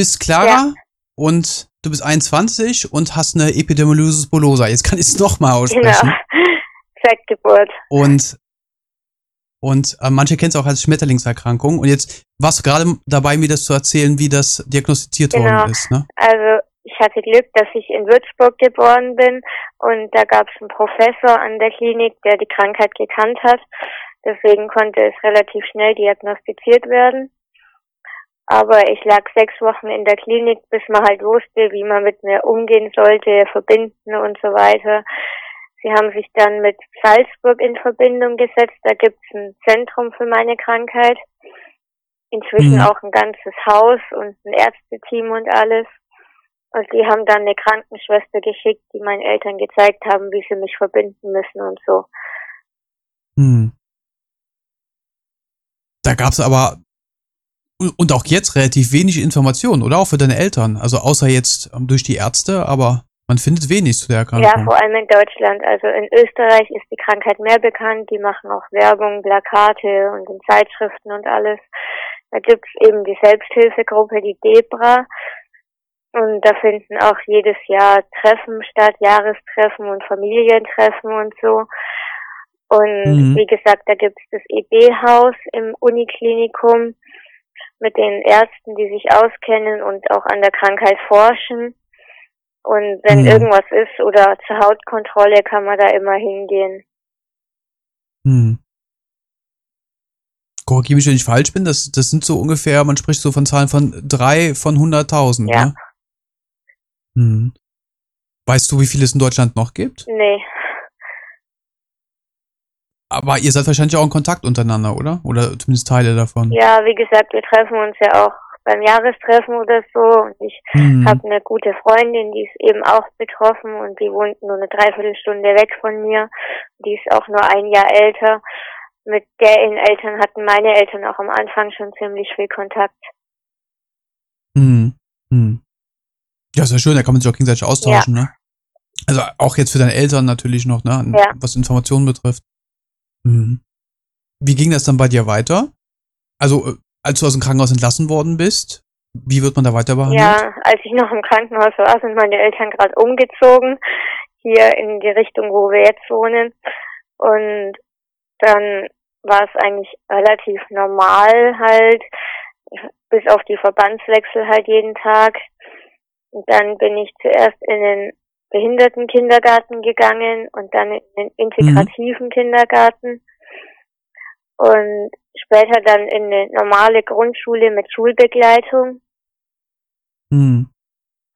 bist Clara ja. und du bist 21 und hast eine Epidermolysis bullosa. Jetzt kann ich es nochmal aussprechen. Genau. Fettgeburt. Und und äh, manche kennen es auch als Schmetterlingserkrankung. Und jetzt warst du gerade dabei, mir das zu erzählen, wie das diagnostiziert genau. worden ist. Ne? Also ich hatte Glück, dass ich in Würzburg geboren bin und da gab es einen Professor an der Klinik, der die Krankheit gekannt hat. Deswegen konnte es relativ schnell diagnostiziert werden. Aber ich lag sechs Wochen in der Klinik, bis man halt wusste, wie man mit mir umgehen sollte, verbinden und so weiter. Sie haben sich dann mit Salzburg in Verbindung gesetzt. Da gibt's ein Zentrum für meine Krankheit. Inzwischen mhm. auch ein ganzes Haus und ein Ärzteteam und alles. Und die haben dann eine Krankenschwester geschickt, die meinen Eltern gezeigt haben, wie sie mich verbinden müssen und so. Hm. Da gab's aber und auch jetzt relativ wenig Informationen, oder? Auch für deine Eltern. Also außer jetzt ähm, durch die Ärzte, aber man findet wenig zu der Erkrankung. Ja, vor allem in Deutschland. Also in Österreich ist die Krankheit mehr bekannt. Die machen auch Werbung, Plakate und in Zeitschriften und alles. Da gibt's eben die Selbsthilfegruppe, die Debra. Und da finden auch jedes Jahr Treffen statt, Jahrestreffen und Familientreffen und so. Und mhm. wie gesagt, da gibt's das EB-Haus im Uniklinikum mit den Ärzten, die sich auskennen und auch an der Krankheit forschen. Und wenn mhm. irgendwas ist oder zur Hautkontrolle, kann man da immer hingehen. Hm. Korrigiere mich, wenn ich falsch bin. Das, das sind so ungefähr, man spricht so von Zahlen von drei von 100.000. Ja. Ne? Hm. Weißt du, wie viel es in Deutschland noch gibt? Nee. Aber ihr seid wahrscheinlich auch in Kontakt untereinander, oder? Oder zumindest Teile davon. Ja, wie gesagt, wir treffen uns ja auch beim Jahrestreffen oder so. Und ich mhm. habe eine gute Freundin, die ist eben auch betroffen und die wohnt nur eine Dreiviertelstunde weg von mir. Die ist auch nur ein Jahr älter. Mit deren Eltern hatten meine Eltern auch am Anfang schon ziemlich viel Kontakt. Mhm. Mhm. Ja, ist ja schön, da kann man sich auch gegenseitig austauschen, ja. ne? Also auch jetzt für deine Eltern natürlich noch, ne? Ja. Was Informationen betrifft. Mhm. Wie ging das dann bei dir weiter? Also äh, als du aus dem Krankenhaus entlassen worden bist, wie wird man da weiter behandelt? Ja, als ich noch im Krankenhaus war, sind meine Eltern gerade umgezogen, hier in die Richtung, wo wir jetzt wohnen. Und dann war es eigentlich relativ normal halt, bis auf die Verbandswechsel halt jeden Tag. Und dann bin ich zuerst in den Behindertenkindergarten gegangen und dann in den integrativen mhm. Kindergarten und später dann in eine normale Grundschule mit Schulbegleitung. Mhm.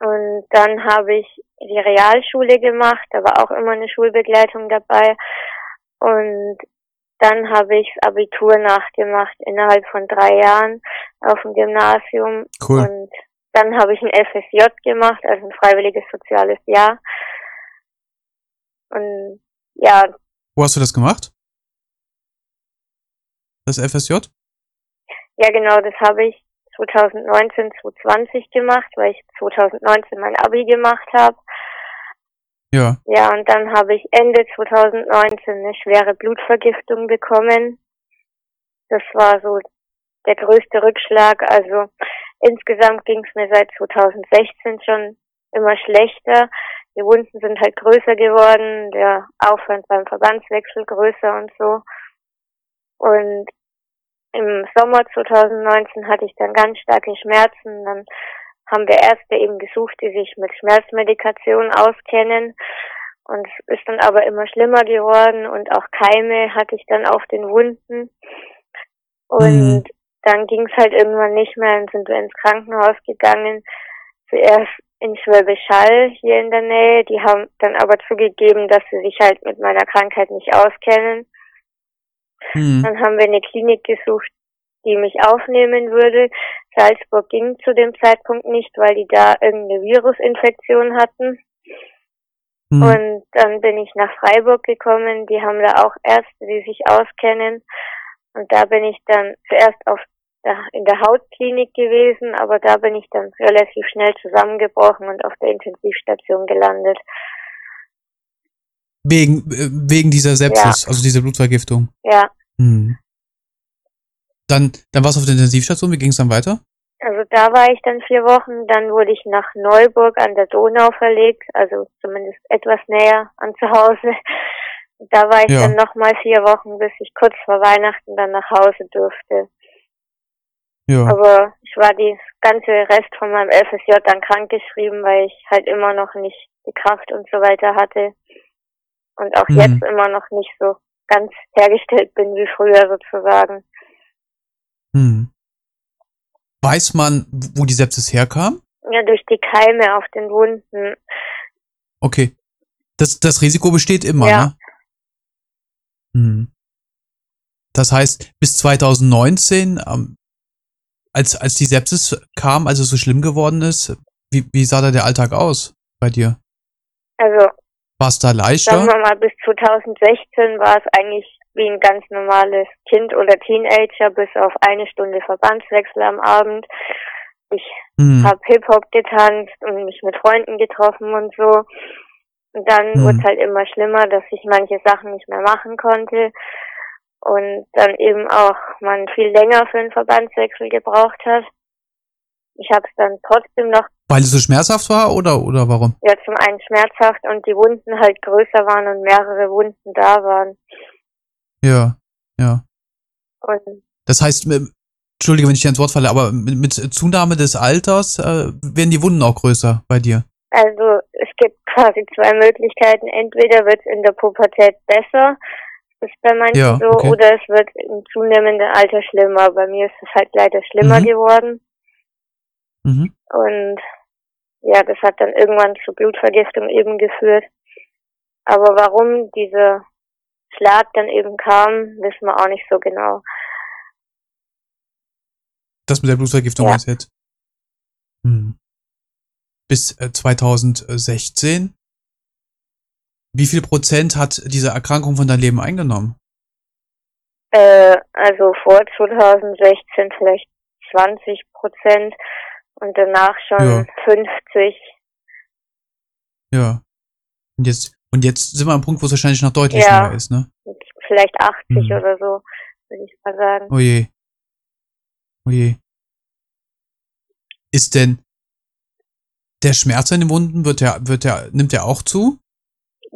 Und dann habe ich die Realschule gemacht, da war auch immer eine Schulbegleitung dabei. Und dann habe ich das Abitur nachgemacht innerhalb von drei Jahren auf dem Gymnasium. Cool. Und dann habe ich ein FSJ gemacht, also ein freiwilliges soziales Jahr. Und ja. Wo hast du das gemacht? Das FSJ? Ja, genau, das habe ich 2019, 2020 gemacht, weil ich 2019 mein Abi gemacht habe. Ja. Ja, und dann habe ich Ende 2019 eine schwere Blutvergiftung bekommen. Das war so der größte Rückschlag. Also insgesamt ging es mir seit 2016 schon immer schlechter. Die Wunden sind halt größer geworden, der Aufwand beim Verbandswechsel größer und so. Und im Sommer 2019 hatte ich dann ganz starke Schmerzen. Dann haben wir Ärzte eben gesucht, die sich mit Schmerzmedikation auskennen. Und es ist dann aber immer schlimmer geworden und auch Keime hatte ich dann auf den Wunden. Und mhm. Dann ging es halt irgendwann nicht mehr und sind wir ins Krankenhaus gegangen. Zuerst in Schwäbisch Hall hier in der Nähe. Die haben dann aber zugegeben, dass sie sich halt mit meiner Krankheit nicht auskennen. Mhm. Dann haben wir eine Klinik gesucht, die mich aufnehmen würde. Salzburg ging zu dem Zeitpunkt nicht, weil die da irgendeine Virusinfektion hatten. Mhm. Und dann bin ich nach Freiburg gekommen. Die haben da auch Ärzte, die sich auskennen. Und da bin ich dann zuerst auf in der Hautklinik gewesen, aber da bin ich dann relativ schnell zusammengebrochen und auf der Intensivstation gelandet. Wegen, äh, wegen dieser Sepsis, ja. also dieser Blutvergiftung. Ja. Hm. Dann, dann warst du auf der Intensivstation, wie ging es dann weiter? Also da war ich dann vier Wochen, dann wurde ich nach Neuburg an der Donau verlegt, also zumindest etwas näher an zu Hause. Da war ich ja. dann nochmal vier Wochen, bis ich kurz vor Weihnachten dann nach Hause durfte. Ja. Aber ich war die ganze Rest von meinem FSJ dann krankgeschrieben, weil ich halt immer noch nicht die Kraft und so weiter hatte. Und auch mhm. jetzt immer noch nicht so ganz hergestellt bin wie früher sozusagen. Mhm. Weiß man, wo die Sepsis herkam? Ja, durch die Keime auf den Wunden. Okay. Das, das Risiko besteht immer, ja. ne? Hm. Das heißt, bis 2019, ähm, als, als die Sepsis kam, also so schlimm geworden ist, wie, wie sah da der Alltag aus bei dir? Also. War es da leichter? Sagen wir mal, bis 2016 war es eigentlich wie ein ganz normales Kind oder Teenager, bis auf eine Stunde Verbandswechsel am Abend. Ich mhm. habe Hip-Hop getanzt und mich mit Freunden getroffen und so. Und dann mhm. wurde es halt immer schlimmer, dass ich manche Sachen nicht mehr machen konnte. Und dann eben auch man viel länger für einen Verbandswechsel gebraucht hat. Ich habe es dann trotzdem noch. Weil es so schmerzhaft war oder oder warum? Ja, zum einen schmerzhaft und die Wunden halt größer waren und mehrere Wunden da waren. Ja, ja. Und das heißt, Entschuldige, wenn ich dir ins Wort falle, aber mit, mit Zunahme des Alters äh, werden die Wunden auch größer bei dir? Also es gibt quasi zwei Möglichkeiten. Entweder wird es in der Pubertät besser, ist bei manchen ja, so, okay. oder es wird im zunehmenden Alter schlimmer. Bei mir ist es halt leider schlimmer mhm. geworden. Mhm. Und ja, das hat dann irgendwann zu Blutvergiftung eben geführt. Aber warum dieser Schlag dann eben kam, wissen wir auch nicht so genau. Das mit der Blutvergiftung ja. ist jetzt. Hm. Bis 2016. Wie viel Prozent hat diese Erkrankung von deinem Leben eingenommen? Äh, also vor 2016 vielleicht 20 Prozent und danach schon ja. 50. Ja. Und jetzt und jetzt sind wir am Punkt, wo es wahrscheinlich noch deutlich ja, mehr ist, ne? Vielleicht 80 hm. oder so, würde ich mal sagen. Oh je. Oh je. Ist denn der Schmerz in den Wunden, wird der, wird der, nimmt der auch zu?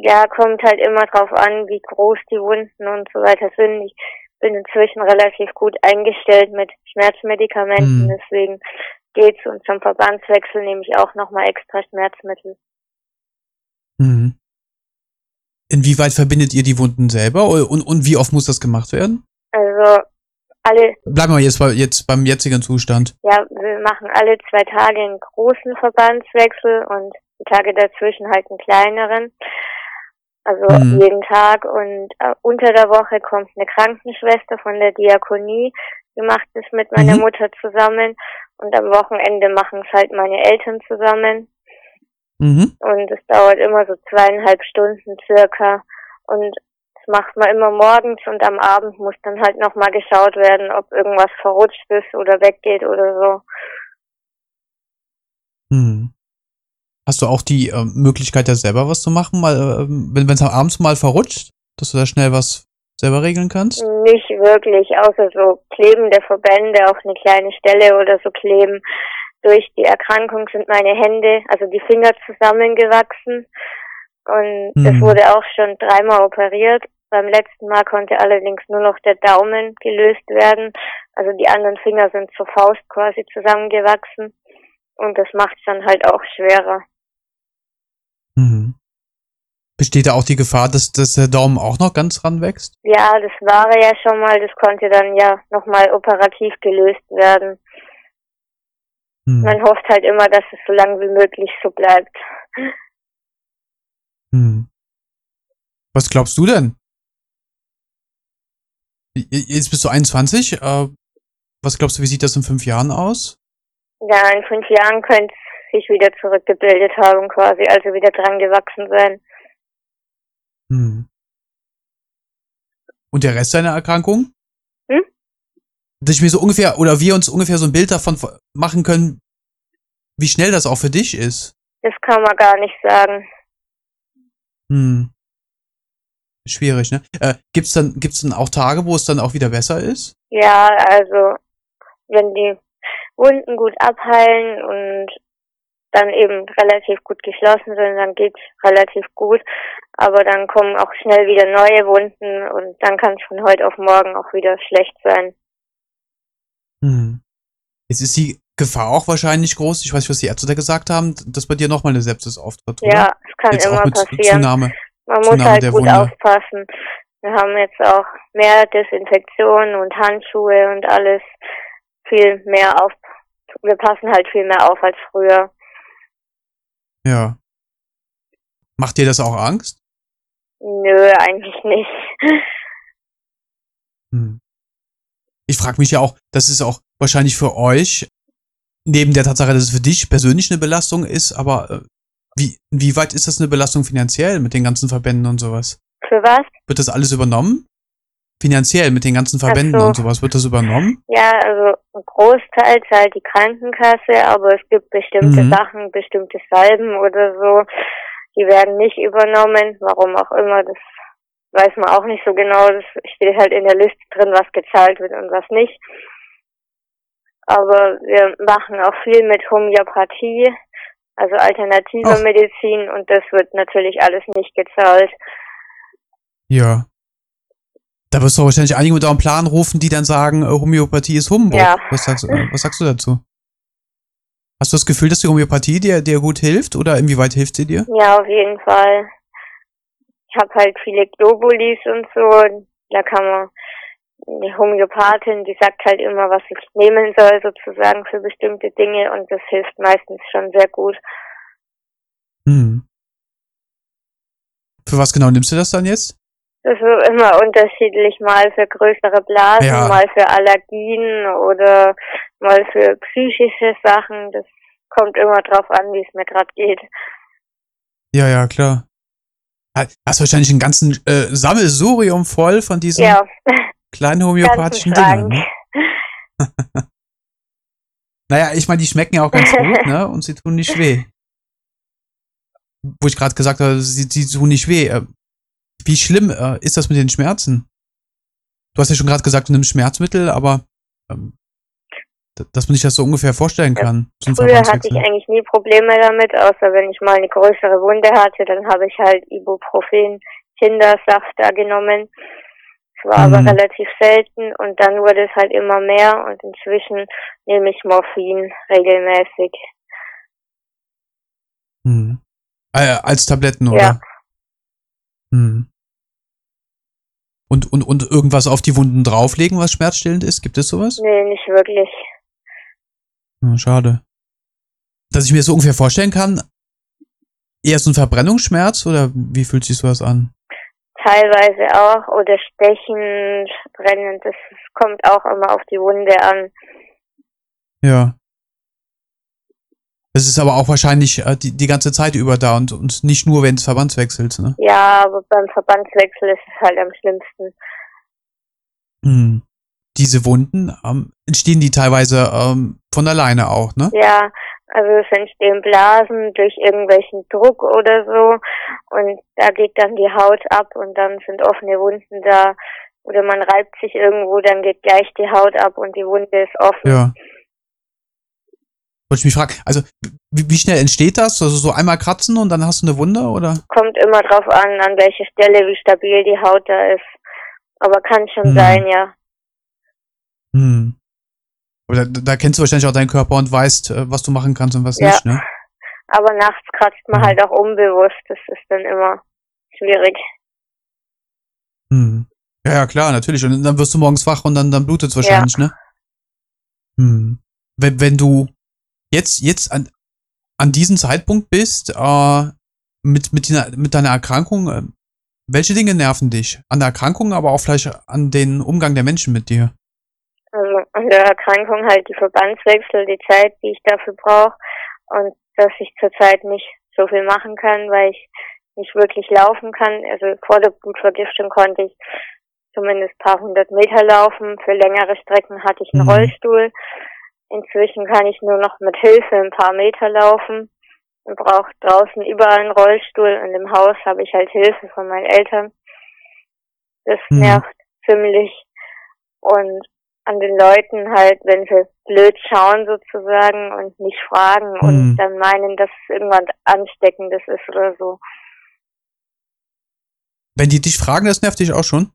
Ja, kommt halt immer drauf an, wie groß die Wunden und so weiter sind. Ich bin inzwischen relativ gut eingestellt mit Schmerzmedikamenten, hm. deswegen geht's und zum Verbandswechsel nehme ich auch nochmal extra Schmerzmittel. Mhm. Inwieweit verbindet ihr die Wunden selber und, und wie oft muss das gemacht werden? Also alle. Bleiben wir jetzt, bei, jetzt beim jetzigen Zustand. Ja, wir machen alle zwei Tage einen großen Verbandswechsel und die Tage dazwischen halt einen kleineren. Also hm. jeden Tag und äh, unter der Woche kommt eine Krankenschwester von der Diakonie, die macht es mit meiner mhm. Mutter zusammen und am Wochenende machen es halt meine Eltern zusammen. Mhm. Und es dauert immer so zweieinhalb Stunden circa. Und das macht man immer morgens und am Abend muss dann halt nochmal geschaut werden, ob irgendwas verrutscht ist oder weggeht oder so. Mhm. Hast du auch die äh, Möglichkeit, da selber was zu machen, mal, äh, wenn es abends mal verrutscht, dass du da schnell was selber regeln kannst? Nicht wirklich, außer so klebende Verbände auf eine kleine Stelle oder so kleben durch die Erkrankung sind meine Hände, also die Finger zusammengewachsen. Und mhm. das wurde auch schon dreimal operiert. Beim letzten Mal konnte allerdings nur noch der Daumen gelöst werden. Also die anderen Finger sind zur Faust quasi zusammengewachsen. Und das macht es dann halt auch schwerer. Besteht da auch die Gefahr, dass, dass der Daumen auch noch ganz ranwächst? Ja, das war ja schon mal. Das konnte dann ja nochmal operativ gelöst werden. Hm. Man hofft halt immer, dass es so lange wie möglich so bleibt. Hm. Was glaubst du denn? Jetzt bist du 21. Äh, was glaubst du, wie sieht das in fünf Jahren aus? Ja, in fünf Jahren könnte es sich wieder zurückgebildet haben, quasi, also wieder dran gewachsen sein. Hm. Und der Rest deiner Erkrankung? Hm? dass ich mir so ungefähr, oder wir uns ungefähr so ein Bild davon machen können, wie schnell das auch für dich ist. Das kann man gar nicht sagen. Hm. Schwierig, ne? Äh, gibt's dann, gibt's dann auch Tage, wo es dann auch wieder besser ist? Ja, also, wenn die, Wunden gut abheilen und dann eben relativ gut geschlossen sind, dann geht's relativ gut. Aber dann kommen auch schnell wieder neue Wunden und dann kann es von heute auf morgen auch wieder schlecht sein. Hm. Jetzt ist die Gefahr auch wahrscheinlich groß. Ich weiß nicht, was die Ärzte da gesagt haben, dass bei dir nochmal eine Sepsis auftritt. Oder? Ja, es kann jetzt immer passieren. Zunahme, Man muss Zunahme halt der gut Wunde. aufpassen. Wir haben jetzt auch mehr Desinfektion und Handschuhe und alles viel mehr auf. Wir passen halt viel mehr auf als früher. Ja. Macht dir das auch Angst? Nö, eigentlich nicht. Hm. Ich frage mich ja auch, das ist auch wahrscheinlich für euch, neben der Tatsache, dass es für dich persönlich eine Belastung ist, aber äh, wie, wie weit ist das eine Belastung finanziell mit den ganzen Verbänden und sowas? Für was? Wird das alles übernommen? Finanziell mit den ganzen Verbänden so. und sowas, wird das übernommen? Ja, also ein Großteil zahlt die Krankenkasse, aber es gibt bestimmte Mhm. Sachen, bestimmte Salben oder so, die werden nicht übernommen, warum auch immer, das weiß man auch nicht so genau, das steht halt in der Liste drin, was gezahlt wird und was nicht. Aber wir machen auch viel mit Homöopathie, also alternativer. Medizin und das wird natürlich alles nicht gezahlt. Ja. Da wirst du wahrscheinlich einige mit eurem Plan rufen, die dann sagen, äh, Homöopathie ist Humbug. Ja. Was, sagst, äh, was sagst du dazu? Hast du das Gefühl, dass die Homöopathie dir, dir gut hilft oder inwieweit hilft sie dir? Ja, auf jeden Fall. Ich habe halt viele Globulis und so. Da kann man die Homöopathin, die sagt halt immer, was ich nehmen soll, sozusagen für bestimmte Dinge und das hilft meistens schon sehr gut. Hm. Für was genau nimmst du das dann jetzt? Das ist immer unterschiedlich, mal für größere Blasen, Ja. mal für Allergien oder mal für psychische Sachen. Das kommt immer drauf an, wie es mir gerade geht. Ja, ja, klar. Ha- Hast wahrscheinlich einen ganzen äh, Sammelsurium voll von diesen Ja, kleinen homöopathischen. Schrank. Ne? Naja, ich meine, die schmecken ja auch ganz gut, ne? Und sie tun nicht weh. Wo ich gerade gesagt habe, sie, sie tun nicht weh. Wie schlimm äh, ist das mit den Schmerzen? Du hast ja schon gerade gesagt, du nimmst Schmerzmittel, aber ähm, dass man sich das so ungefähr vorstellen Ja, kann. Ein Früher hatte ich Verbandswechsel. eigentlich nie Probleme damit, außer wenn ich mal eine größere Wunde hatte, dann habe ich halt Ibuprofen, Kindersaft da genommen. Es war aber Mhm. relativ selten und dann wurde es halt immer mehr und inzwischen nehme ich Morphin regelmäßig. Hm. Äh, als Tabletten, oder? Ja. Hm. Und, und, und irgendwas auf die Wunden drauflegen, was schmerzstillend ist? Gibt es sowas? Nee, nicht wirklich. Hm, schade. Dass ich mir das so ungefähr vorstellen kann, eher so ein Verbrennungsschmerz oder wie fühlt sich sowas an? Teilweise auch oder stechend, brennend, das kommt auch immer auf die Wunde an. Ja. Das ist aber auch wahrscheinlich äh, die, die ganze Zeit über da und, und nicht nur während des Verbandswechsels, ne? Ja, aber beim Verbandswechsel ist es halt am schlimmsten. Hm. Diese Wunden, ähm, entstehen die teilweise ähm, von alleine auch, ne? Ja, also es entstehen Blasen durch irgendwelchen Druck oder so und da geht dann die Haut ab und dann sind offene Wunden da oder man reibt sich irgendwo, dann geht gleich die Haut ab und die Wunde ist offen. Ja. Wollte ich mich fragen, also wie, wie schnell entsteht das? Also so einmal kratzen und dann hast du eine Wunde oder? Kommt immer drauf an, an welcher Stelle, wie stabil die Haut da ist. Aber kann schon Hm. sein, ja. Hm. Aber da, da kennst du wahrscheinlich auch deinen Körper und weißt, äh, was du machen kannst und was Ja. nicht, ne? Aber nachts kratzt man Hm. halt auch unbewusst. Das ist dann immer schwierig. Hm. Ja, ja, klar, natürlich. Und dann wirst du morgens wach und dann, dann blutet es wahrscheinlich, ne? Hm. Wenn, wenn du jetzt, jetzt an, an diesem Zeitpunkt bist, äh, mit, mit, deiner, mit deiner Erkrankung, äh, welche Dinge nerven dich? An der Erkrankung, aber auch vielleicht an den Umgang der Menschen mit dir. Also an der Erkrankung halt die Verbandswechsel, die Zeit, die ich dafür brauche und dass ich zurzeit nicht so viel machen kann, weil ich nicht wirklich laufen kann. Also vor der Blutvergiftung konnte ich zumindest ein paar hundert Meter laufen. Für längere Strecken hatte ich einen Mhm. Rollstuhl. Inzwischen kann ich nur noch mit Hilfe ein paar Meter laufen und brauche draußen überall einen Rollstuhl. Und im Haus habe ich halt Hilfe von meinen Eltern. Das Mhm. nervt ziemlich. Und an den Leuten halt, wenn sie blöd schauen sozusagen und nicht fragen mhm. und dann meinen, dass es irgendwann ansteckendes ist oder so. Wenn die dich fragen, das nervt dich auch schon?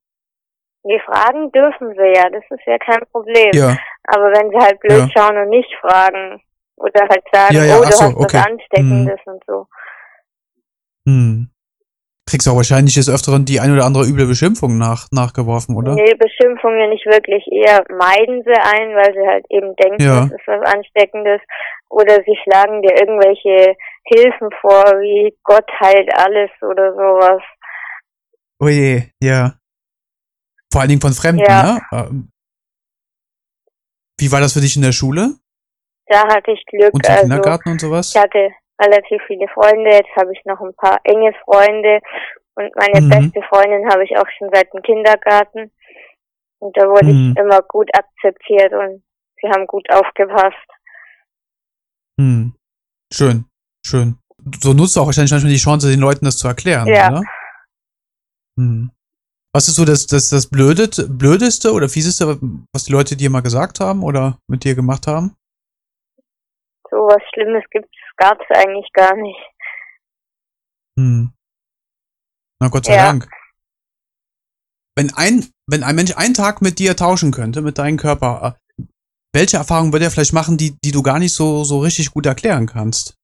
Die fragen dürfen sie ja, das ist ja kein Problem. Ja. Aber wenn sie halt blöd ja. schauen und nicht fragen oder halt sagen, ja, ja, oh, du so, hast okay. was Ansteckendes hm. und so. Hm. Kriegst du auch wahrscheinlich des Öfteren die ein oder andere üble Beschimpfung nach, nachgeworfen, oder? Nee, Beschimpfungen nicht wirklich. Eher meiden sie ein, weil sie halt eben denken, ja. das ist was Ansteckendes. Oder sie schlagen dir irgendwelche Hilfen vor, wie Gott heilt alles oder sowas. Oh je, ja. Vor allen Dingen von Fremden, ja. ne? Ähm, wie war das für dich in der Schule? Da hatte ich Glück. Und im also, Kindergarten und sowas? Ich hatte relativ viele Freunde, jetzt habe ich noch ein paar enge Freunde und meine mhm. beste Freundin habe ich auch schon seit dem Kindergarten. Und da wurde mhm. ich immer gut akzeptiert und sie haben gut aufgepasst. Mhm. Schön, schön. So nutzt du auch wahrscheinlich manchmal die Chance, den Leuten das zu erklären, ja. oder? Mhm. Was ist so das, das, das Blödeste, Blödeste oder Fieseste, was die Leute dir mal gesagt haben oder mit dir gemacht haben? So was Schlimmes gibt's, gab's eigentlich gar nicht. Hm. Na Gott sei ja. Dank. Wenn ein, wenn ein Mensch einen Tag mit dir tauschen könnte, mit deinem Körper, äh, welche Erfahrungen würde er vielleicht machen, die, die du gar nicht so, so richtig gut erklären kannst?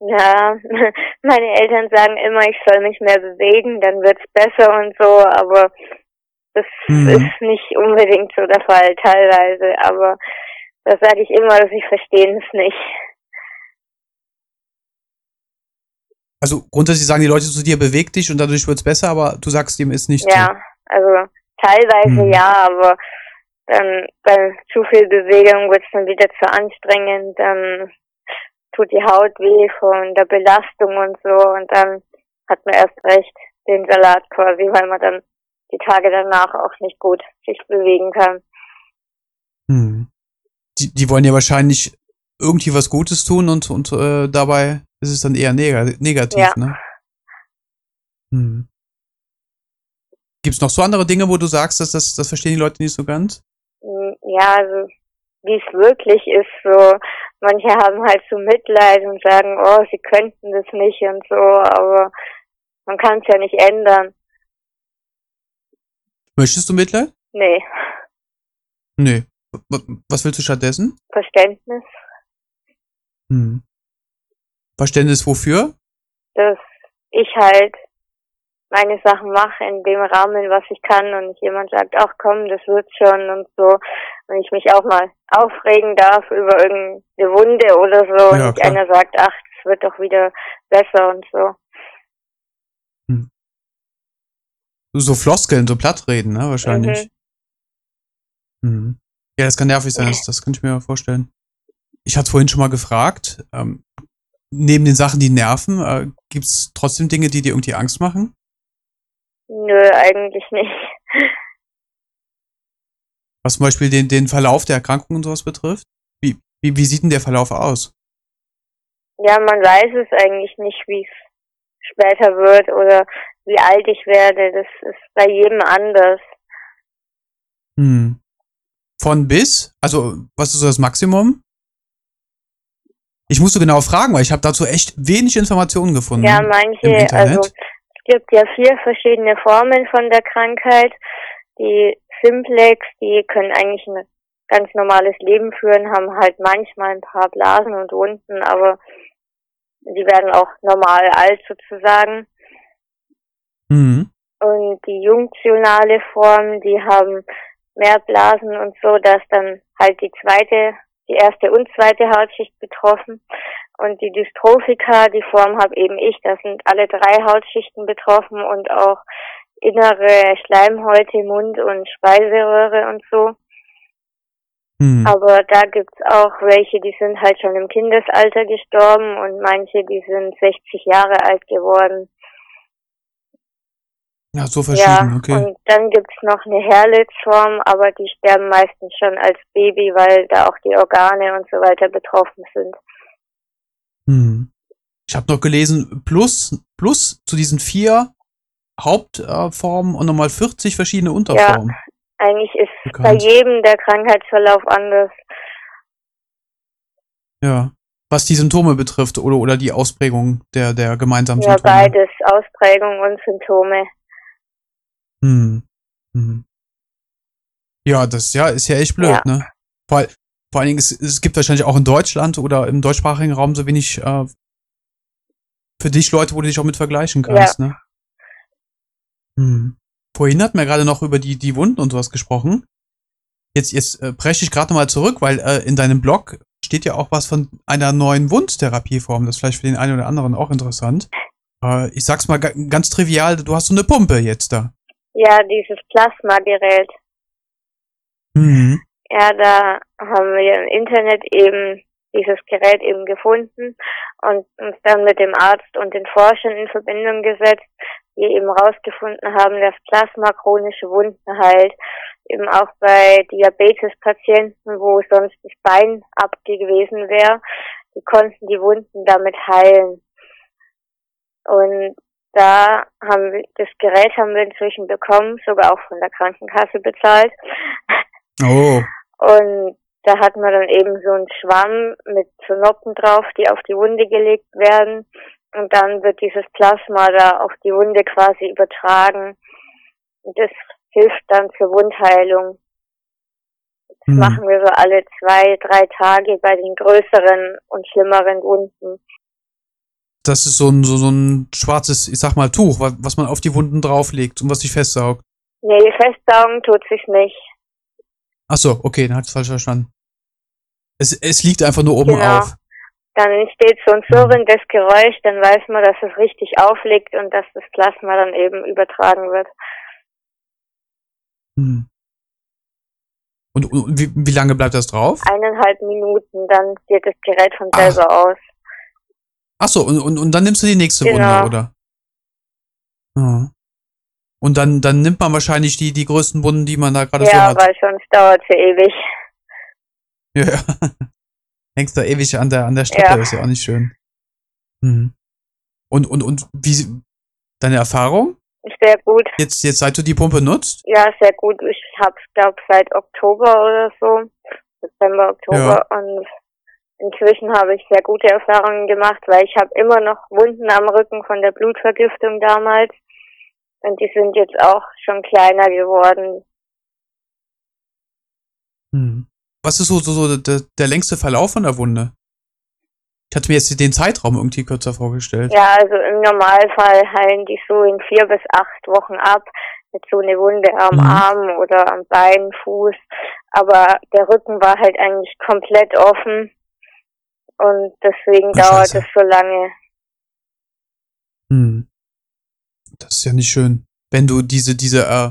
Ja, meine Eltern sagen immer, ich soll mich mehr bewegen, dann wird's besser und so, aber das mhm. ist nicht unbedingt so der Fall teilweise, aber das sage ich immer, dass sie verstehen es nicht. Also grundsätzlich sagen die Leute zu dir, beweg dich und dadurch wird's besser, aber du sagst ihm ist nicht Ja, so. also teilweise mhm. ja, aber dann bei zu viel Bewegung wird's dann wieder zu anstrengend, dann tut die Haut weh von der Belastung und so und dann hat man erst recht den Salat quasi, weil man dann die Tage danach auch nicht gut sich bewegen kann. Hm. Die, die wollen ja wahrscheinlich irgendwie was Gutes tun und, und äh, dabei ist es dann eher neg negativ, ja. ne? Hm. Gibt es noch so andere Dinge, wo du sagst, dass das, das verstehen die Leute nicht so ganz? Hm, ja, also wie es wirklich ist, so manche haben halt so Mitleid und sagen, oh, sie könnten das nicht und so, aber man kann es ja nicht ändern. Möchtest du Mitleid? Nee. Nee. Was willst du stattdessen? Verständnis. Hm. Verständnis wofür? Dass ich halt meine Sachen mache in dem Rahmen, was ich kann und jemand sagt, ach komm, das wird schon und so. Und ich mich auch mal aufregen darf über irgendeine Wunde oder so ja, und nicht einer sagt, ach, es wird doch wieder besser und so. Hm. So Floskeln, so Plattreden, ne, wahrscheinlich. Mhm. Hm. Ja, das kann nervig sein, das, das kann ich mir vorstellen. Ich hatte vorhin schon mal gefragt, ähm, neben den Sachen, die nerven, äh, gibt es trotzdem Dinge, die dir irgendwie Angst machen? Nö, eigentlich nicht. Was zum Beispiel den, den Verlauf der Erkrankung und sowas betrifft? Wie, wie, wie sieht denn der Verlauf aus? Ja, man weiß es eigentlich nicht, wie es später wird oder wie alt ich werde. Das ist bei jedem anders. Hm. Von bis? Also, was ist so das Maximum? Ich musste genau fragen, weil ich habe dazu echt wenig Informationen gefunden. Ja, manche, also gibt ja vier verschiedene Formen von der Krankheit. Die Simplex, die können eigentlich ein ganz normales Leben führen, haben halt manchmal ein paar Blasen und Wunden, aber die werden auch normal alt sozusagen. Mhm. Und die junktionale Form, die haben mehr Blasen und so, dass dann halt die zweite, die erste und zweite Hautschicht betroffen. Und die Dystrophika, die Form habe eben ich, da sind alle drei Hautschichten betroffen und auch innere Schleimhäute, Mund und Speiseröhre und so. Hm. Aber da gibt's auch welche, die sind halt schon im Kindesalter gestorben und manche, die sind 60 Jahre alt geworden. Ja, so verschieden, ja, okay. Und dann gibt's noch eine Herlitzform, aber die sterben meistens schon als Baby, weil da auch die Organe und so weiter betroffen sind. Ich habe noch gelesen, plus, plus zu diesen vier Hauptformen und nochmal 40 verschiedene Unterformen. Ja, Eigentlich ist bekannt. bei jedem der Krankheitsverlauf anders. Ja. Was die Symptome betrifft oder, oder die Ausprägung der, der gemeinsamen ja, Symptome? Ja, beides. Ausprägung und Symptome. Hm. hm. Ja, das ja, ist ja echt blöd, ja. ne? Vor, vor allen Dingen, es, es gibt wahrscheinlich auch in Deutschland oder im deutschsprachigen Raum so wenig äh, für dich Leute, wo du dich auch mit vergleichen kannst, ja. ne? Hm. Vorhin hatten wir gerade noch über die, die Wunden und sowas gesprochen. Jetzt, jetzt äh, breche ich gerade nochmal zurück, weil äh, in deinem Blog steht ja auch was von einer neuen Wundtherapieform. Das ist vielleicht für den einen oder anderen auch interessant. Äh, ich sag's mal ganz trivial, du hast so eine Pumpe jetzt da. Ja, dieses Plasmagerät. Mhm. Ja, da haben wir im Internet eben dieses Gerät eben gefunden und uns dann mit dem Arzt und den Forschern in Verbindung gesetzt, die eben herausgefunden haben, dass Plasma chronische Wunden heilt. Eben auch bei Diabetespatienten, wo sonst das Bein abgewesen wäre, die konnten die Wunden damit heilen. Und da haben wir, das Gerät haben wir inzwischen bekommen, sogar auch von der Krankenkasse bezahlt. Oh. Und da hat man dann eben so einen Schwamm mit so Noppen drauf, die auf die Wunde gelegt werden. Und dann wird dieses Plasma da auf die Wunde quasi übertragen. Und das hilft dann zur Wundheilung. Das hm. machen wir so alle zwei, drei Tage bei den größeren und schlimmeren Wunden. Das ist so ein, so, so ein schwarzes, ich sag mal, Tuch, was man auf die Wunden drauflegt und was sich festsaugt. Nee, festsaugen tut sich nicht. Ach so, okay, dann hat es falsch verstanden. Es, es liegt einfach nur oben genau. auf. Dann entsteht so ein surrendes Geräusch, dann weiß man, dass es richtig aufliegt und dass das Plasma dann eben übertragen wird. Hm. Und, und wie, wie, lange bleibt das drauf? Eineinhalb Minuten, dann geht das Gerät von selber Ach. aus. Ach so, und, und, und dann nimmst du die nächste genau. Wunde, oder? Ja. Und dann, dann nimmt man wahrscheinlich die, die größten Wunden, die man da gerade ja, so hat. Ja, weil sonst dauert es ja ewig. Ja, ja. Hängst da ewig an der, an der Strippe, ja. ist ja auch nicht schön. Hm. Und, und, und wie, deine Erfahrung? Sehr gut. Jetzt, jetzt seit du die Pumpe nutzt? Ja, sehr gut. Ich habe glaube seit Oktober oder so, September, Oktober ja. und inzwischen habe ich sehr gute Erfahrungen gemacht, weil ich habe immer noch Wunden am Rücken von der Blutvergiftung damals und die sind jetzt auch schon kleiner geworden. Hm. Was ist so, so, so der, der längste Verlauf von der Wunde? Ich hatte mir jetzt den Zeitraum irgendwie kürzer vorgestellt. Ja, also im Normalfall heilen die so in vier bis acht Wochen ab. Mit so eine Wunde am mhm. Arm oder am Bein, Fuß. Aber der Rücken war halt eigentlich komplett offen. Und deswegen Ach, dauert es so lange. Hm. Das ist ja nicht schön. Wenn du diese, diese äh,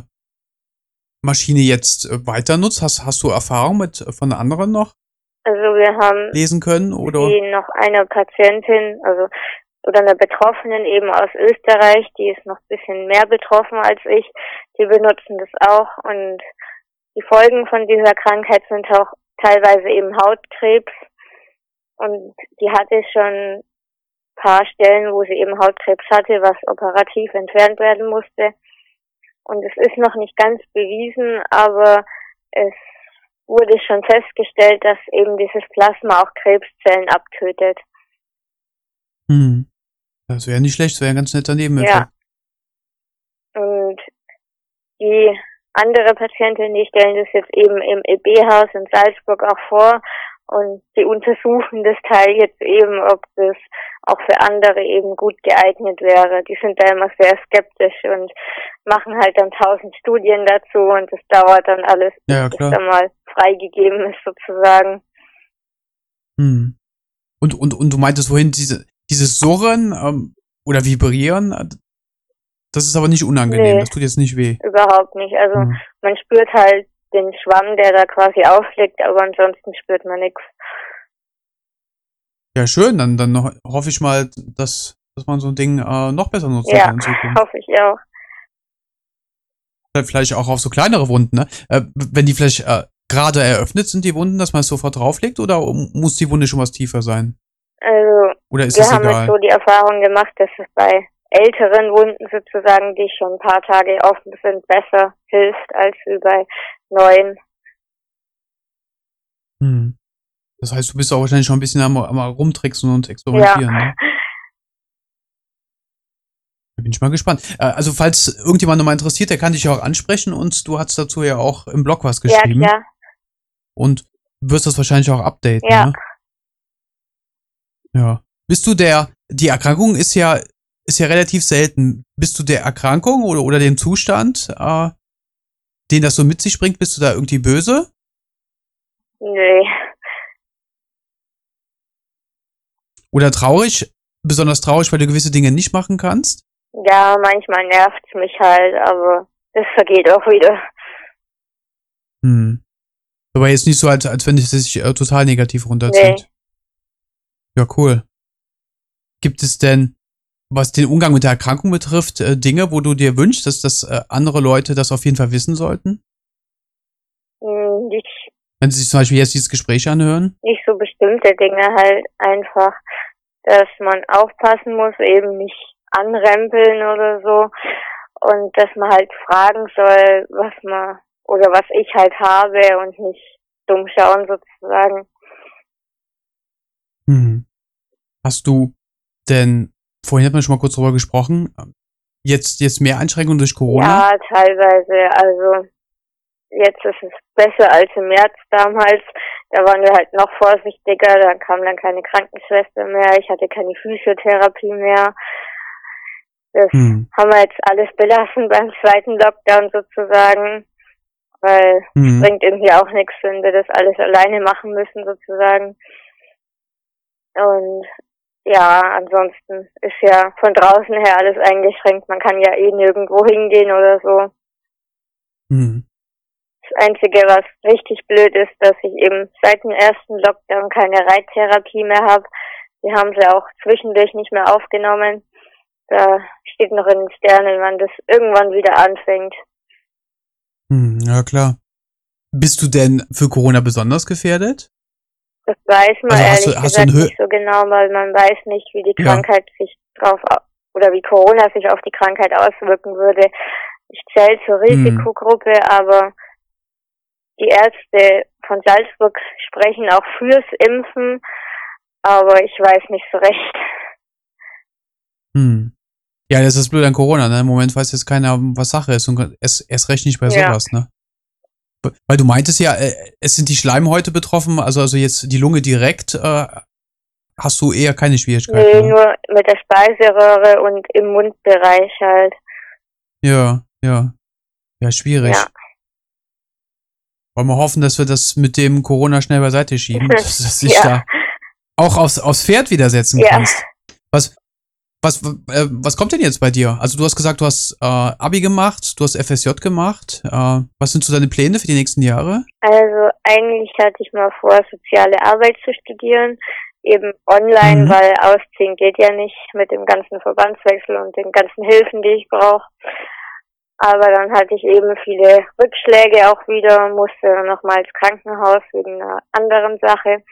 Maschine jetzt äh, weiter nutzt, hast, hast du Erfahrung mit äh, von anderen noch? Also wir haben lesen können oder die noch eine Patientin, also oder eine Betroffenen eben aus Österreich, die ist noch ein bisschen mehr betroffen als ich. Die benutzen das auch und die Folgen von dieser Krankheit sind auch teilweise eben Hautkrebs und die hatte schon paar Stellen, wo sie eben Hautkrebs hatte, was operativ entfernt werden musste. Und es ist noch nicht ganz bewiesen, aber es wurde schon festgestellt, dass eben dieses Plasma auch Krebszellen abtötet. Hm. Das wäre nicht schlecht, das wäre ein ganz netter Nebeneffekt. Ja. Und die andere Patientin, die stellen das jetzt eben im EB-Haus in Salzburg auch vor und sie untersuchen das Teil jetzt eben, ob das auch für andere eben gut geeignet wäre. Die sind da immer sehr skeptisch und machen halt dann tausend Studien dazu und das dauert dann alles, bis ja, das dann mal freigegeben ist sozusagen. Hm. Und, und, und du meintest vorhin, diese, dieses Surren ähm, oder Vibrieren, das ist aber nicht unangenehm, nee, das tut jetzt nicht weh. Überhaupt nicht. Also hm. man spürt halt den Schwamm, der da quasi aufliegt, aber ansonsten spürt man nichts. Ja, schön, dann, dann hoffe ich mal, dass, dass man so ein Ding äh, noch besser nutzen ja, hoffe ich auch. Vielleicht auch auf so kleinere Wunden, ne? Äh, wenn die vielleicht äh, gerade eröffnet sind, die Wunden, dass man es sofort drauflegt, oder muss die Wunde schon was tiefer sein? Also, Oder ist wir haben egal? jetzt so die Erfahrung gemacht, dass es bei älteren Wunden sozusagen, die schon ein paar Tage offen sind, besser hilft als wie bei neuen. Hm. Das heißt, du bist auch wahrscheinlich schon ein bisschen am, am rumtricksen und experimentieren. Ja. Ne? Da bin ich mal gespannt. Äh, also, falls irgendjemand nochmal interessiert, der kann dich ja auch ansprechen und du hast dazu ja auch im Blog was geschrieben. Ja, klar. Und wirst das wahrscheinlich auch updaten, ja. Ne? Ja. Bist du der, die Erkrankung ist ja, ist ja relativ selten. Bist du der Erkrankung oder, oder dem Zustand, äh, den das so mit sich bringt, bist du da irgendwie böse? Nee. Oder traurig? Besonders traurig, weil du gewisse Dinge nicht machen kannst? Ja, manchmal nervt es mich halt, aber das vergeht auch wieder. Hm. Aber jetzt nicht so, als, als wenn es sich äh, total negativ runterzieht. Nee. Ja, cool. Gibt es denn, was den Umgang mit der Erkrankung betrifft, äh, Dinge, wo du dir wünschst, dass, dass äh, andere Leute das auf jeden Fall wissen sollten? Hm, nicht. Wenn sie sich zum Beispiel jetzt dieses Gespräch anhören? Nicht so bestimmte Dinge halt einfach, dass man aufpassen muss, eben nicht anrempeln oder so und dass man halt fragen soll, was man oder was ich halt habe und nicht dumm schauen sozusagen. Hm. Hast du denn, vorhin hat man schon mal kurz drüber gesprochen, jetzt, jetzt mehr Einschränkungen durch Corona? Ja, teilweise. Also jetzt ist es besser als im März damals. Da waren wir halt noch vorsichtiger, da kam dann keine Krankenschwester mehr, ich hatte keine Physiotherapie mehr. Das hm. haben wir jetzt alles belassen beim zweiten Lockdown sozusagen, weil hm. es bringt irgendwie auch nichts, wenn wir das alles alleine machen müssen sozusagen. Und ja, ansonsten ist ja von draußen her alles eingeschränkt. Man kann ja eh nirgendwo hingehen oder so. Hm. Das Einzige, was richtig blöd ist, dass ich eben seit dem ersten Lockdown keine Reittherapie mehr habe. Die haben sie auch zwischendurch nicht mehr aufgenommen. Da steht noch in den Sternen, wann das irgendwann wieder anfängt. Hm, ja, klar. Bist du denn für Corona besonders gefährdet? Das weiß man also ehrlich du, gesagt nicht so genau, weil man weiß nicht, wie die Krankheit ja. sich drauf oder wie Corona sich auf die Krankheit auswirken würde. Ich zähle zur hm. Risikogruppe, hm. aber die Ärzte von Salzburg sprechen auch fürs Impfen, aber ich weiß nicht so recht. Hm. Ja, das ist blöd an Corona, ne? Im Moment weiß jetzt keiner, was Sache ist und erst, erst recht nicht bei sowas, ja. ne? Weil du meintest ja, äh, es sind die Schleimhäute betroffen, also, also jetzt die Lunge direkt, äh, hast du eher keine Schwierigkeiten. Nee, ne? nur mit der Speiseröhre und im Mundbereich halt. Ja, ja. Ja, schwierig. Ja. Wollen wir hoffen, dass wir das mit dem Corona schnell beiseite schieben, dass du dich ja. da auch aufs, aufs Pferd widersetzen ja. kannst. Was, was, äh, was kommt denn jetzt bei dir? Also du hast gesagt, du hast äh, Abi gemacht, du hast FSJ gemacht. Äh, was sind so deine Pläne für die nächsten Jahre? Also eigentlich hatte ich mal vor, soziale Arbeit zu studieren, eben online, mhm. weil ausziehen geht ja nicht mit dem ganzen Verbandswechsel und den ganzen Hilfen, die ich brauche. Aber dann hatte ich eben viele Rückschläge auch wieder, musste nochmal ins Krankenhaus wegen einer anderen Sache.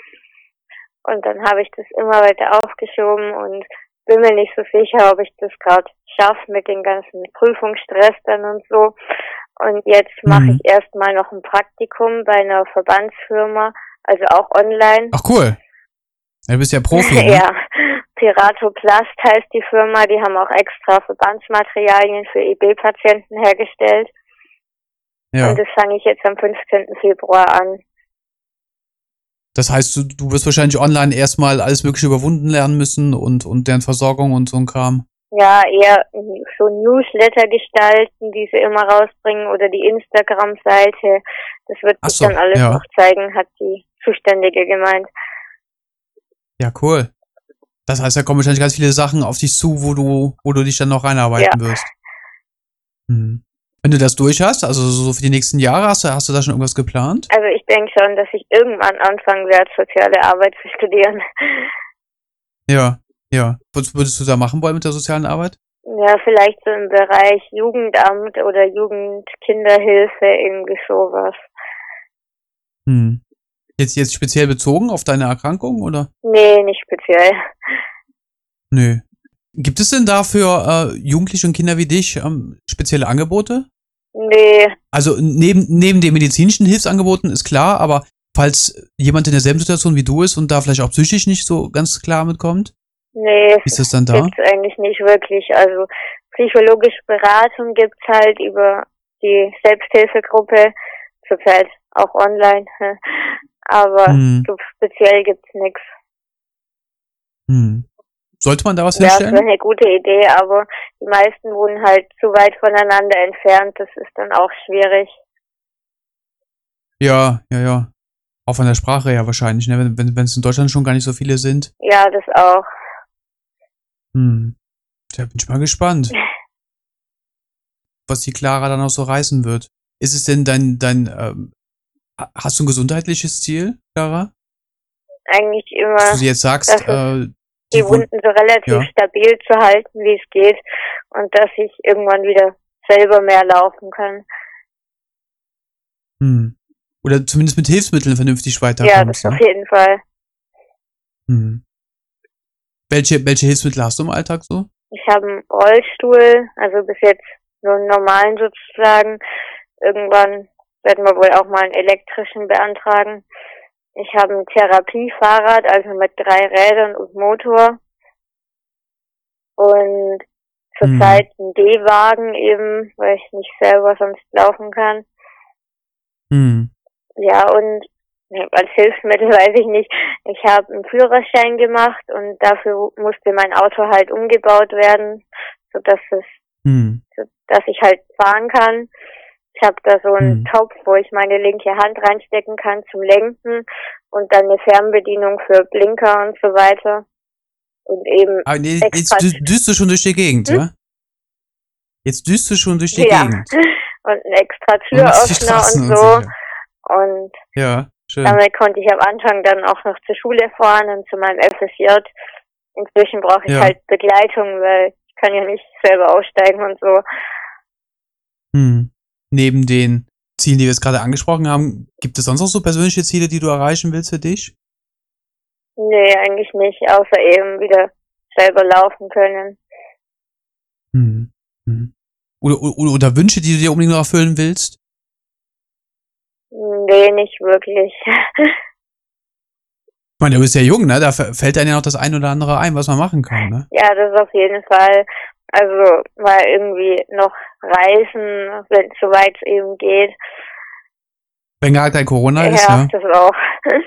Und dann habe ich das immer weiter aufgeschoben und bin mir nicht so sicher, ob ich das gerade schaffe mit den ganzen Prüfungsstress dann und so. Und jetzt mache mhm. ich erstmal noch ein Praktikum bei einer Verbandsfirma, also auch online. Ach cool. Du bist ja Profi. Ne? ja. Piratoplast heißt die Firma, die haben auch extra Verbandsmaterialien für EB-Patienten hergestellt. Ja. Und das fange ich jetzt am 15. Februar an. Das heißt, du, du wirst wahrscheinlich online erstmal alles Mögliche überwunden lernen müssen und, und deren Versorgung und so ein Kram. Ja, eher so Newsletter gestalten, die sie immer rausbringen oder die Instagram-Seite. Das wird sich so, dann alles ja. noch zeigen, hat die Zuständige gemeint. Ja, cool. Das heißt, da kommen wahrscheinlich ganz viele Sachen auf dich zu, wo du, wo du dich dann noch reinarbeiten ja. wirst. Hm. Wenn du das durch hast, also so für die nächsten Jahre, hast du, hast du da schon irgendwas geplant? Also ich denke schon, dass ich irgendwann anfangen werde, soziale Arbeit zu studieren. Ja, ja. Was würdest du da machen wollen mit der sozialen Arbeit? Ja, vielleicht so im Bereich Jugendamt oder Jugendkinderhilfe, irgendwie sowas. Hm. Jetzt, jetzt speziell bezogen auf deine Erkrankung, oder? Nee, nicht speziell. Nö. Gibt es denn dafür äh, Jugendliche und Kinder wie dich ähm, spezielle Angebote? Nee. Also neben, neben den medizinischen Hilfsangeboten ist klar, aber falls jemand in derselben Situation wie du ist und da vielleicht auch psychisch nicht so ganz klar mitkommt? Nee. Ist das dann da? Gibt's eigentlich nicht wirklich. Also psychologische Beratung gibt's halt über die Selbsthilfegruppe, zurzeit auch online. Aber hm. so speziell gibt's nichts. Hm. Sollte man da was ja, hinstellen? Ja, das ist eine gute Idee, aber die meisten wohnen halt zu weit voneinander entfernt. Das ist dann auch schwierig. Ja, ja, ja. Auch von der Sprache ja wahrscheinlich, ne? wenn es wenn, in Deutschland schon gar nicht so viele sind. Ja, das auch. Hm. Da bin ich mal gespannt, was die Clara dann auch so reißen wird. Ist es denn dein, dein, ähm, hast du ein gesundheitliches Ziel, Clara? Eigentlich immer. Dass du sie jetzt sagst, äh, die, Wunden so relativ ja. stabil zu halten, wie es geht, und dass ich irgendwann wieder selber mehr laufen kann. Hm. Oder zumindest mit Hilfsmitteln vernünftig weiterkommst. Ja, das ne? auf jeden Fall. Hm. Welche, welche Hilfsmittel hast du im Alltag so? Ich habe einen Rollstuhl, also bis jetzt so einen normalen sozusagen. Irgendwann werden wir wohl auch mal einen elektrischen beantragen. Ich habe ein Therapiefahrrad, also mit drei Rädern und Motor. Und zurzeit hm. einen D-Wagen eben, weil ich nicht selber sonst laufen kann. Hm. Ja, und als Hilfsmittel weiß ich nicht. Ich habe einen Führerschein gemacht und dafür musste mein Auto halt umgebaut werden, so dass es, hm. so dass ich halt fahren kann. Ich habe da so einen hm. Topf, wo ich meine linke Hand reinstecken kann zum Lenken und dann eine Fernbedienung für Blinker und so weiter. Und eben. Aber nee, jetzt düst du schon durch die Gegend, hm? ja? Jetzt düst du schon durch die ja. Gegend. Und ein extra Türöffner und, und so. Und ja, schön. damit konnte ich am Anfang dann auch noch zur Schule fahren und zu meinem FSJ. Inzwischen brauche ich ja. halt Begleitung, weil ich kann ja nicht selber aussteigen und so. Hm neben den Zielen, die wir jetzt gerade angesprochen haben, gibt es sonst noch so persönliche Ziele, die du erreichen willst für dich? Nee, eigentlich nicht, außer eben wieder selber laufen können. Hm. Hm. Oder, oder, oder Wünsche, die du dir unbedingt noch erfüllen willst? Nee, nicht wirklich. Ich meine, du bist ja jung, ne? Da fällt einem ja noch das ein oder andere ein, was man machen kann, ne? Ja, das auf jeden Fall. Also mal irgendwie noch reisen, wenn es soweit eben geht. Wenn gar kein Corona ist, ja. Ja, das auch.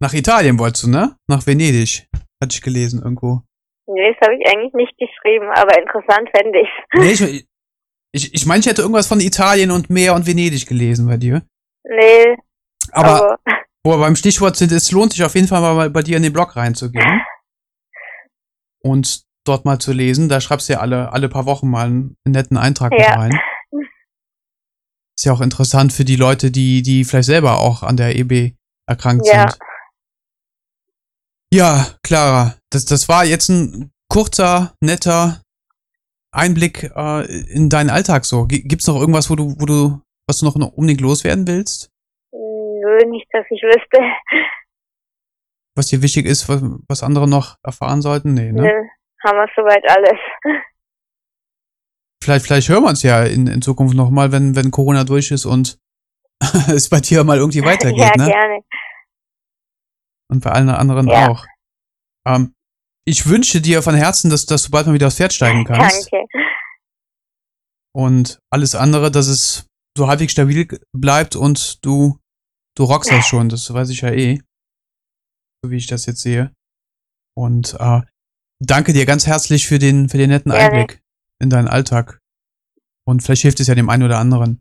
Nach Italien wolltest du, ne? Nach Venedig. Hatte ich gelesen irgendwo. Nee, das habe ich eigentlich nicht geschrieben, aber interessant fände ich's. Nee, ich, ich, ich meine, ich hätte irgendwas von Italien und Meer und Venedig gelesen bei dir. Nee. Aber, aber wo wir beim Stichwort sind, es lohnt sich auf jeden Fall mal bei dir in den Blog reinzugehen. Und dort mal zu lesen. Da schreibst du ja alle, alle paar Wochen mal einen netten Eintrag ja. mit rein. Ist ja auch interessant für die Leute, die, die vielleicht selber auch an der EB erkrankt ja. sind. Ja, Clara, das, das war jetzt ein kurzer, netter Einblick äh, in deinen Alltag so. Gibt's noch irgendwas, wo du, wo du, was du noch unbedingt loswerden willst? Nö, nicht, dass ich wüsste. Was dir wichtig ist, was, was andere noch erfahren sollten? Nee, ne? Nö haben wir soweit alles. Vielleicht, vielleicht hören wir uns ja in, in Zukunft nochmal, wenn, wenn Corona durch ist und es bei dir mal irgendwie weitergeht, ja, ne? gerne. Und bei allen anderen ja. auch. Ähm, ich wünsche dir von Herzen, dass, dass du bald mal wieder aufs Pferd steigen kannst. Danke. Und alles andere, dass es so halbwegs stabil bleibt und du, du rockst das schon, das weiß ich ja eh. So wie ich das jetzt sehe. Und äh, danke dir ganz herzlich für den, für den netten Einblick in deinen Alltag. Und vielleicht hilft es ja dem einen oder anderen.